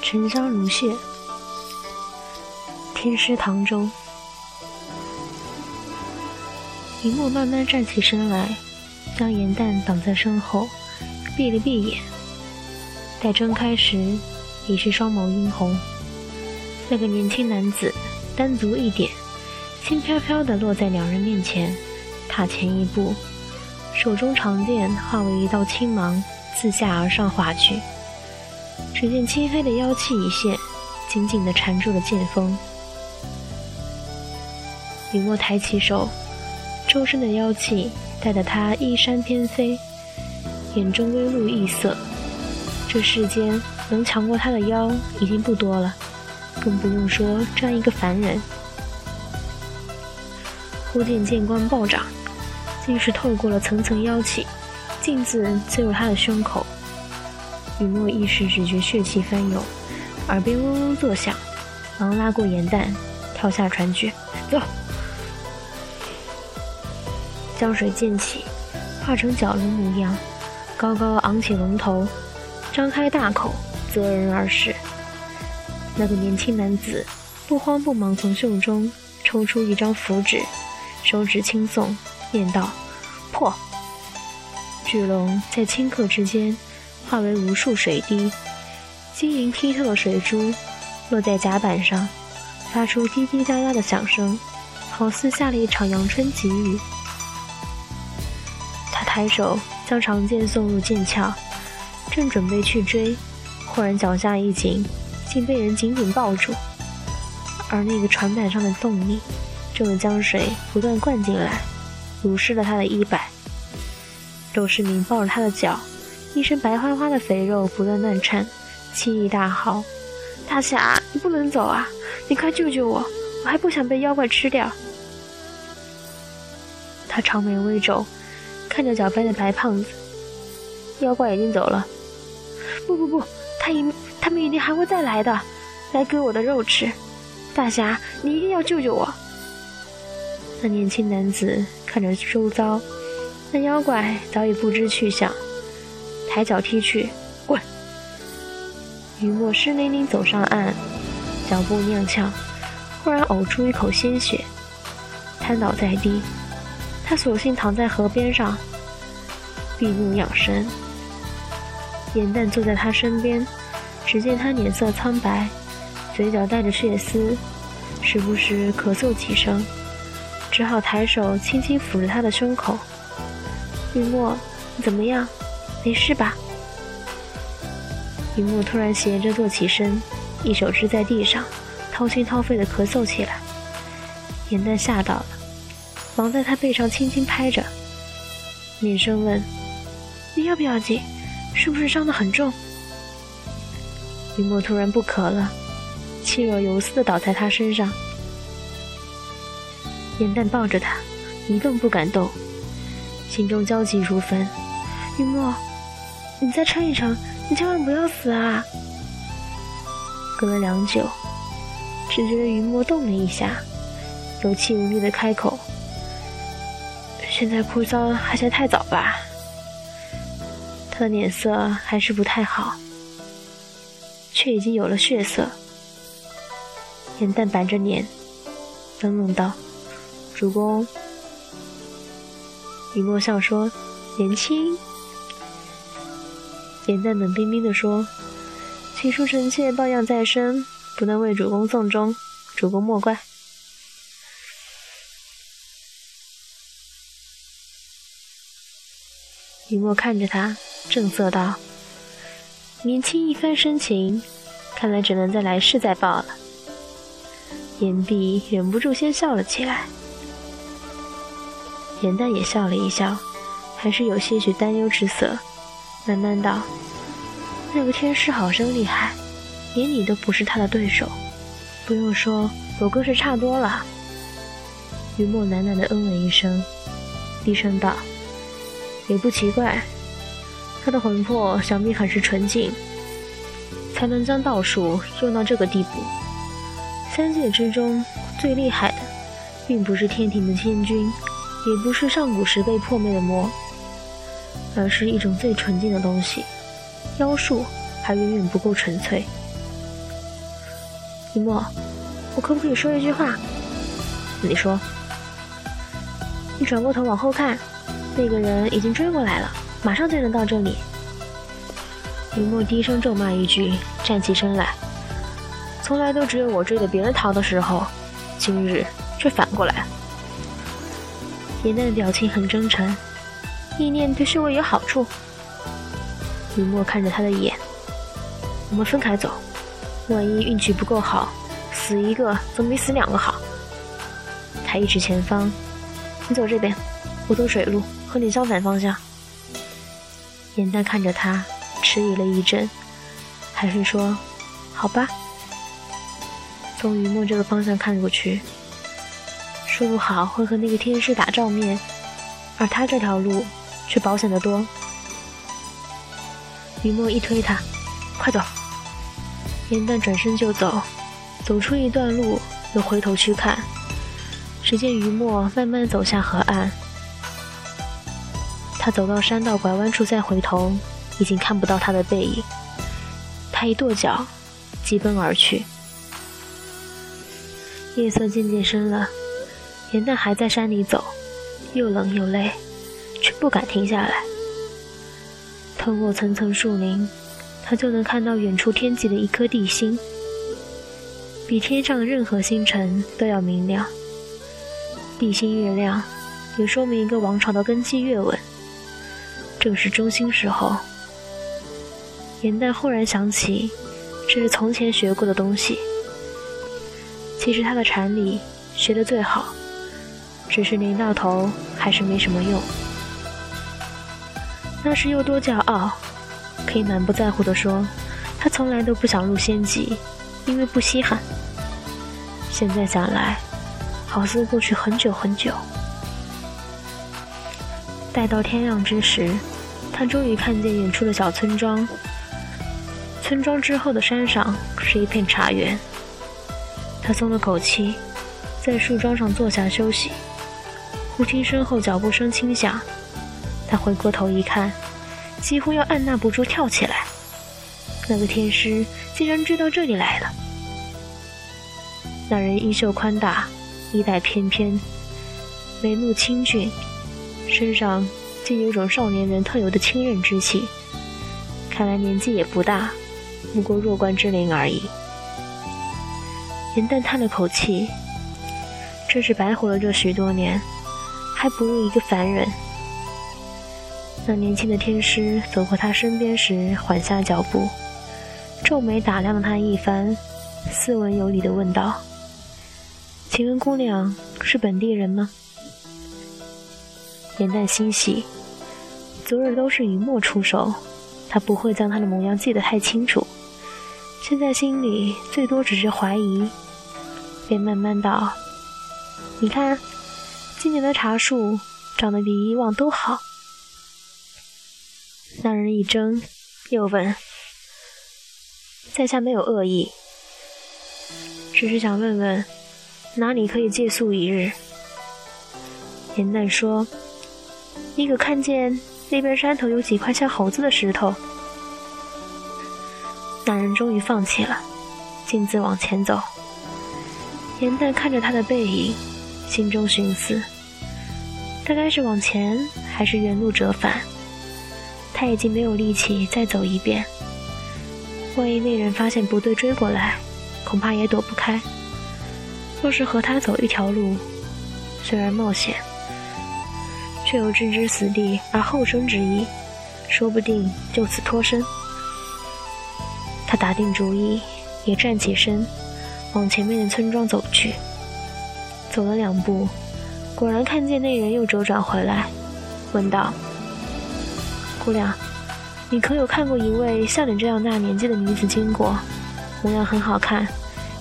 沉香如屑，天师堂中，云墨慢慢站起身来，将颜淡挡在身后，闭了闭眼。待睁开时，已是双眸殷红。那个年轻男子单足一点，轻飘飘地落在两人面前，踏前一步，手中长剑化为一道青芒，自下而上划去。只见漆黑的妖气一现，紧紧地缠住了剑锋。雨墨抬起手，周身的妖气带得他衣衫翩飞，眼中微露异色。这世间能强过他的妖已经不多了，更不用说这样一个凡人。忽见剑光暴涨，竟是透过了层层妖气，径自刺入他的胸口。雨墨一时只觉血气翻涌，耳边嗡嗡作响，忙拉过颜淡，跳下船去，走。江水溅起，化成蛟龙模样，高高昂起龙头，张开大口，择人而噬。那个年轻男子不慌不忙从袖中抽出一张符纸，手指轻送，念道：“破。”巨龙在顷刻之间。化为无数水滴，晶莹剔透的水珠落在甲板上，发出滴滴答答的响声，好似下了一场阳春急雨。他抬手将长剑送入剑鞘，正准备去追，忽然脚下一紧，竟被人紧紧抱住。而那个船板上的动力，正有江水不断灌进来，濡湿了他的衣摆。周世明抱着他的脚。一身白花花的肥肉不断乱颤，气意大嚎：“大侠，你不能走啊！你快救救我！我还不想被妖怪吃掉。”他长眉微皱，看着脚边的白胖子：“妖怪已经走了。”“不不不，他一他们一定还会再来的，来割我的肉吃。大侠，你一定要救救我！”那年轻男子看着周遭，那妖怪早已不知去向。抬脚踢去，滚！雨墨湿淋淋走上岸，脚步踉跄，忽然呕出一口鲜血，瘫倒在地。他索性躺在河边上，闭目养神。颜淡坐在他身边，只见他脸色苍白，嘴角带着血丝，时不时咳嗽几声，只好抬手轻轻抚着他的胸口。雨墨，你怎么样？没事吧？云墨突然斜着坐起身，一手支在地上，掏心掏肺的咳嗽起来。颜淡吓到了，忙在他背上轻轻拍着，连声问：“你要不要紧？是不是伤得很重？”云墨突然不咳了，气若游丝的倒在他身上。颜淡抱着他，一动不敢动，心中焦急如焚。云墨。你再撑一撑，你千万不要死啊！隔了良久，只觉得云墨动了一下，有气无力的开口：“现在哭丧还嫌太早吧？”他的脸色还是不太好，却已经有了血色。颜淡板着脸，冷冷道：“主公。”云墨笑说：“年轻。”颜淡冷冰冰地说：“请恕臣妾抱恙在身，不能为主公送终，主公莫怪。”雨墨看着他，正色道：“年轻一番深情，看来只能在来世再报了。”颜碧忍不住先笑了起来，颜淡也笑了一笑，还是有些许担忧之色。喃喃道：“那个天师好生厉害，连你都不是他的对手。不用说，我更是差多了。”雨墨喃喃地嗯了一声，低声道：“也不奇怪，他的魂魄想必很是纯净，才能将道术用到这个地步。三界之中最厉害的，并不是天庭的天君，也不是上古时被破灭的魔，而是一种最纯净的东西。妖术还远远不够纯粹。一墨，我可不可以说一句话？你说。你转过头往后看，那个人已经追过来了，马上就能到这里。雨墨低声咒骂一句，站起身来。从来都只有我追着别人逃的时候，今日却反过来。严淡的表情很真诚，意念对侍卫有好处。雨墨看着他的眼，我们分开走，万一运气不够好，死一个总比死两个好。他一指前方。你走这边，我走水路，和你相反方向。严淡看着他，迟疑了一阵，还是说：“好吧。”从雨墨这个方向看过去，说不好会和那个天师打照面，而他这条路却保险得多。雨墨一推他：“快走！”严淡转身就走，走出一段路，又回头去看。只见余墨慢慢走下河岸，他走到山道拐弯处再回头，已经看不到他的背影。他一跺脚，疾奔而去。夜色渐渐深了，严淡还在山里走，又冷又累，却不敢停下来。通过层层树林，他就能看到远处天际的一颗地星，比天上的任何星辰都要明亮。地星越亮，也说明一个王朝的根基越稳。正是中兴时候。严淡忽然想起，这是从前学过的东西。其实他的禅理学得最好，只是临到头还是没什么用。那时又多骄傲，可以满不在乎地说，他从来都不想入仙籍，因为不稀罕。现在想来。好似过去很久很久。待到天亮之时，他终于看见远处的小村庄。村庄之后的山上是一片茶园。他松了口气，在树桩上坐下休息。忽听身后脚步声轻响，他回过头一看，几乎要按捺不住跳起来。那个天师竟然追到这里来了。那人衣袖宽大。衣带翩翩，眉目清俊，身上竟有种少年人特有的清韧之气。看来年纪也不大，不过弱冠之龄而已。严淡叹了口气，真是白活了这许多年，还不如一个凡人。那年轻的天师走过他身边时，缓下脚步，皱眉打量了他一番，斯文有礼地问道。请问姑娘是本地人吗？颜淡欣喜，昨日都是雨墨出手，他不会将他的模样记得太清楚，现在心里最多只是怀疑，便慢慢道：“你看，今年的茶树长得比以往都好。”那人一怔，又问：“在下没有恶意，只是想问问。”哪里可以借宿一日？严淡说：“你可看见那边山头有几块像猴子的石头？”那人终于放弃了，径自往前走。严淡看着他的背影，心中寻思：大概是往前，还是原路折返？他已经没有力气再走一遍。万一那人发现不对追过来，恐怕也躲不开。若是和他走一条路，虽然冒险，却有置之死地而后生之意，说不定就此脱身。他打定主意，也站起身，往前面的村庄走去。走了两步，果然看见那人又周转回来，问道：“姑娘，你可有看过一位像你这样大年纪的女子经过？模样很好看，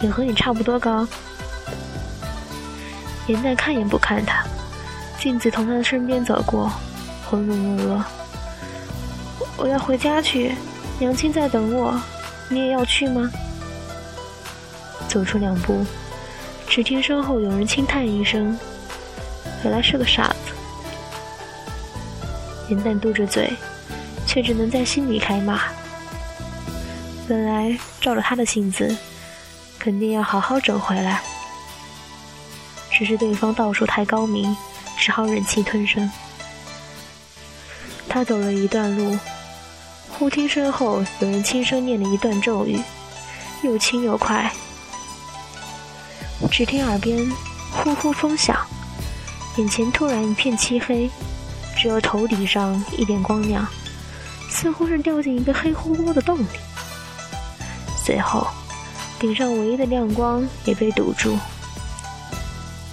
也和你差不多高。”严淡看也不看他，径自从他的身边走过，浑浑噩噩。我要回家去，娘亲在等我，你也要去吗？走出两步，只听身后有人轻叹一声：“原来是个傻子。”严淡嘟着嘴，却只能在心里开骂。本来照着他的性子，肯定要好好整回来，只是对方道术太高明，只好忍气吞声。他走了一段路，忽听身后有人轻声念了一段咒语，又轻又快。只听耳边呼呼风响，眼前突然一片漆黑，只有头顶上一点光亮，似乎是掉进一个黑乎乎的洞里。随后，顶上唯一的亮光也被堵住。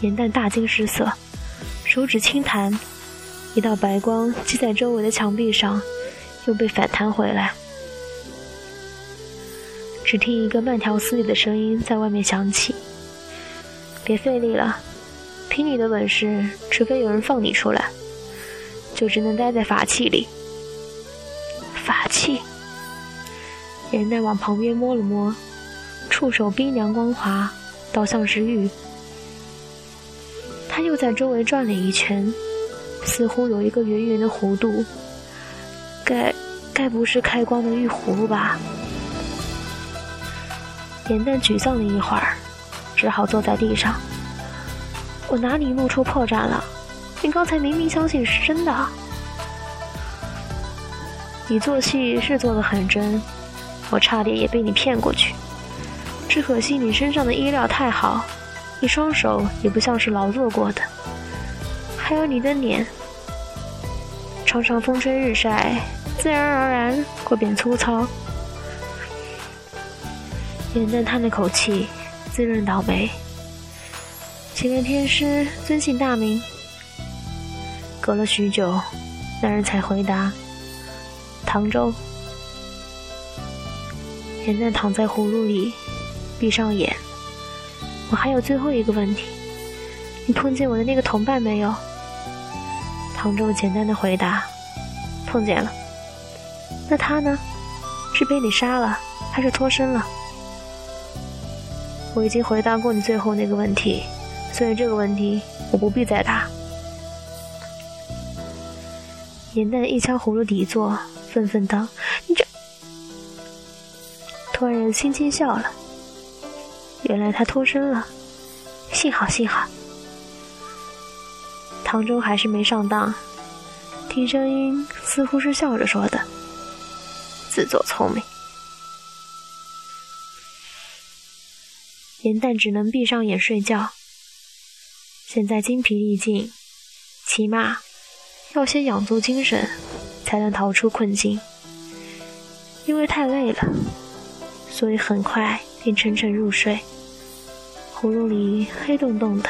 严淡大惊失色，手指轻弹，一道白光击在周围的墙壁上，又被反弹回来。只听一个慢条斯理的声音在外面响起。别费力了，凭你的本事，除非有人放你出来，就只能待在法器里。法器。严奈往旁边摸了摸，触手冰凉光滑，倒像是玉。他又在周围转了一圈，似乎有一个圆圆的弧度，该该不是开光的玉葫芦吧？严淡沮丧了一会儿。只好坐在地上。我哪里露出破绽了？你刚才明明相信是真的。你做戏是做的很真，我差点也被你骗过去。只可惜你身上的衣料太好，一双手也不像是劳作过的。还有你的脸，常常风吹日晒，自然而然会变粗糙。严淡叹了口气。自认倒霉，请问天师尊姓大名？隔了许久，那人才回答：“唐周。”严淡躺在葫芦里，闭上眼。我还有最后一个问题，你碰见我的那个同伴没有？唐周简单的回答：“碰见了。”那他呢？是被你杀了，还是脱身了？我已经回答过你最后那个问题，所以这个问题我不必再答。严淡一敲葫芦底座，愤愤道：“你这……”突然轻轻笑了。原来他脱身了，幸好幸好。唐周还是没上当，听声音似乎是笑着说的，自作聪明。严淡只能闭上眼睡觉。现在精疲力尽，起码要先养足精神，才能逃出困境。因为太累了，所以很快便沉沉入睡。喉咙里黑洞洞的，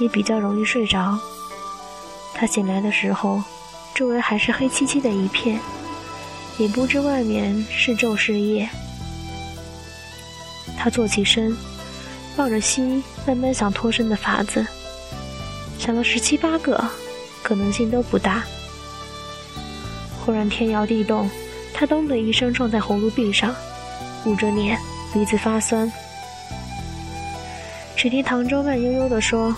也比较容易睡着。他醒来的时候，周围还是黑漆漆的一片，也不知外面是昼是夜。他坐起身。抱着膝，慢慢想脱身的法子，想了十七八个，可能性都不大。忽然天摇地动，他咚的一声撞在红炉壁上，捂着脸，鼻子发酸。只听唐周慢悠悠地说：“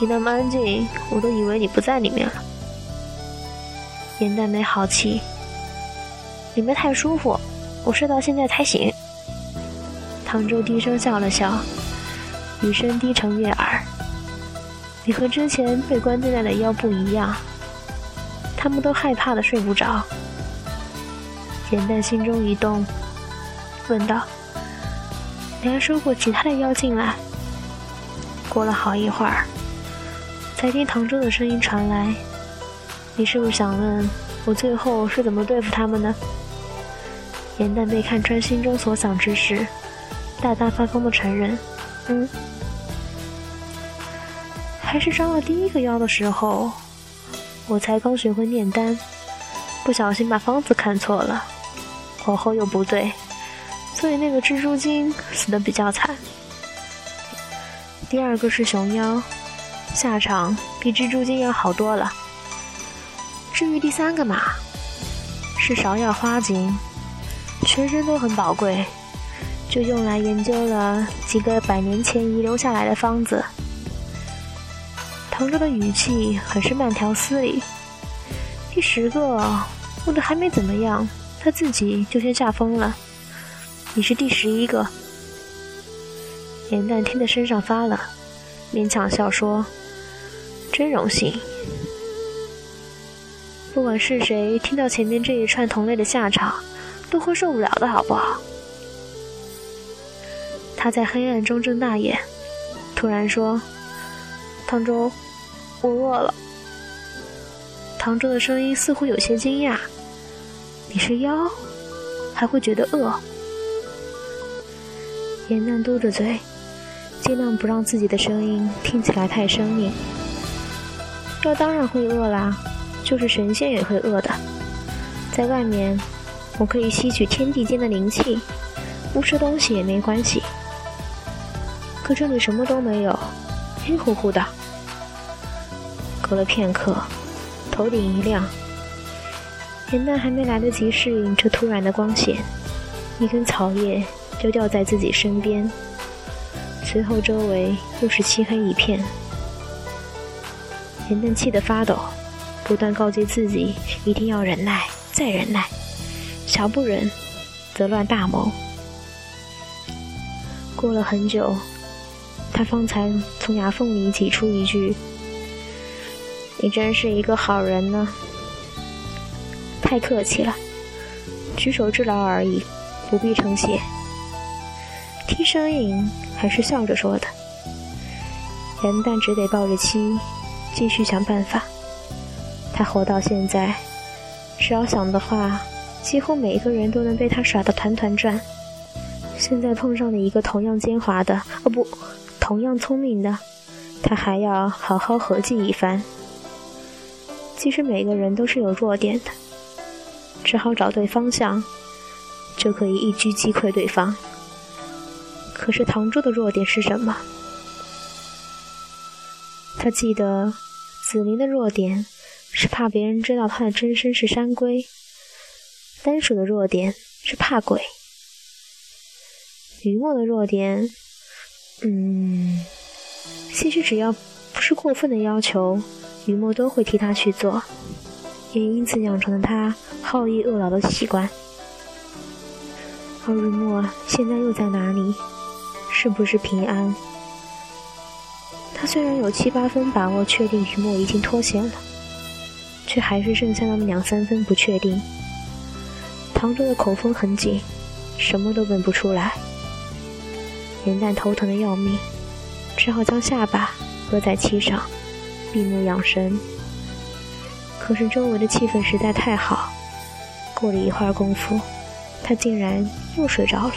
你那么安静，我都以为你不在里面了。”严淡没好气：“里面太舒服，我睡到现在才醒。”唐周低声笑了笑，语声低沉悦耳：“你和之前被关进来的妖不一样，他们都害怕的睡不着。”简淡心中一动，问道：“你还收过其他的妖进来？”过了好一会儿，才听唐周的声音传来：“你是不是想问我最后是怎么对付他们的？”严淡被看穿心中所想之事。大大方方的承认，嗯，还是伤了第一个妖的时候，我才刚学会炼丹，不小心把方子看错了，火候又不对，所以那个蜘蛛精死的比较惨。第二个是熊妖，下场比蜘蛛精要好多了。至于第三个嘛，是芍药花精，全身都很宝贵。就用来研究了几个百年前遗留下来的方子。唐周的语气很是慢条斯理。第十个，我的还没怎么样，他自己就先吓疯了。你是第十一个。严淡听得身上发冷，勉强笑说：“真荣幸。不管是谁听到前面这一串同类的下场，都会受不了的，好不好？”他在黑暗中睁大眼，突然说：“唐周，我饿了。”唐周的声音似乎有些惊讶：“你是妖，还会觉得饿？”严淡嘟着嘴，尽量不让自己的声音听起来太生硬。妖当然会饿啦，就是神仙也会饿的。在外面，我可以吸取天地间的灵气，不吃东西也没关系。可这里什么都没有，黑乎乎的。隔了片刻，头顶一亮，严淡还没来得及适应这突然的光线，一根草叶就掉在自己身边，随后周围又是漆黑一片。严淡气得发抖，不断告诫自己一定要忍耐，再忍耐，小不忍则乱大谋。过了很久。他方才从牙缝里挤出一句：“你真是一个好人呢。”太客气了，举手之劳而已，不必称谢。听声音还是笑着说的。元旦只得抱着妻，继续想办法。他活到现在，只要想的话，几乎每一个人都能被他耍得团团转。现在碰上了一个同样奸猾的，哦不。同样聪明的，他还要好好合计一番。其实每个人都是有弱点的，只好找对方向，就可以一击击溃对方。可是唐珠的弱点是什么？他记得紫菱的弱点是怕别人知道他的真身是山龟，丹鼠的弱点是怕鬼，雨墨的弱点。嗯，其实只要不是过分的要求，雨墨都会替他去做，也因此养成了他好逸恶劳的习惯。而雨墨现在又在哪里？是不是平安？他虽然有七八分把握确定雨墨已经脱险了，却还是剩下那么两三分不确定。唐周的口风很紧，什么都问不出来。元旦头疼的要命，只好将下巴搁在膝上，闭目养神。可是周围的气氛实在太好，过了一会儿功夫，他竟然又睡着了。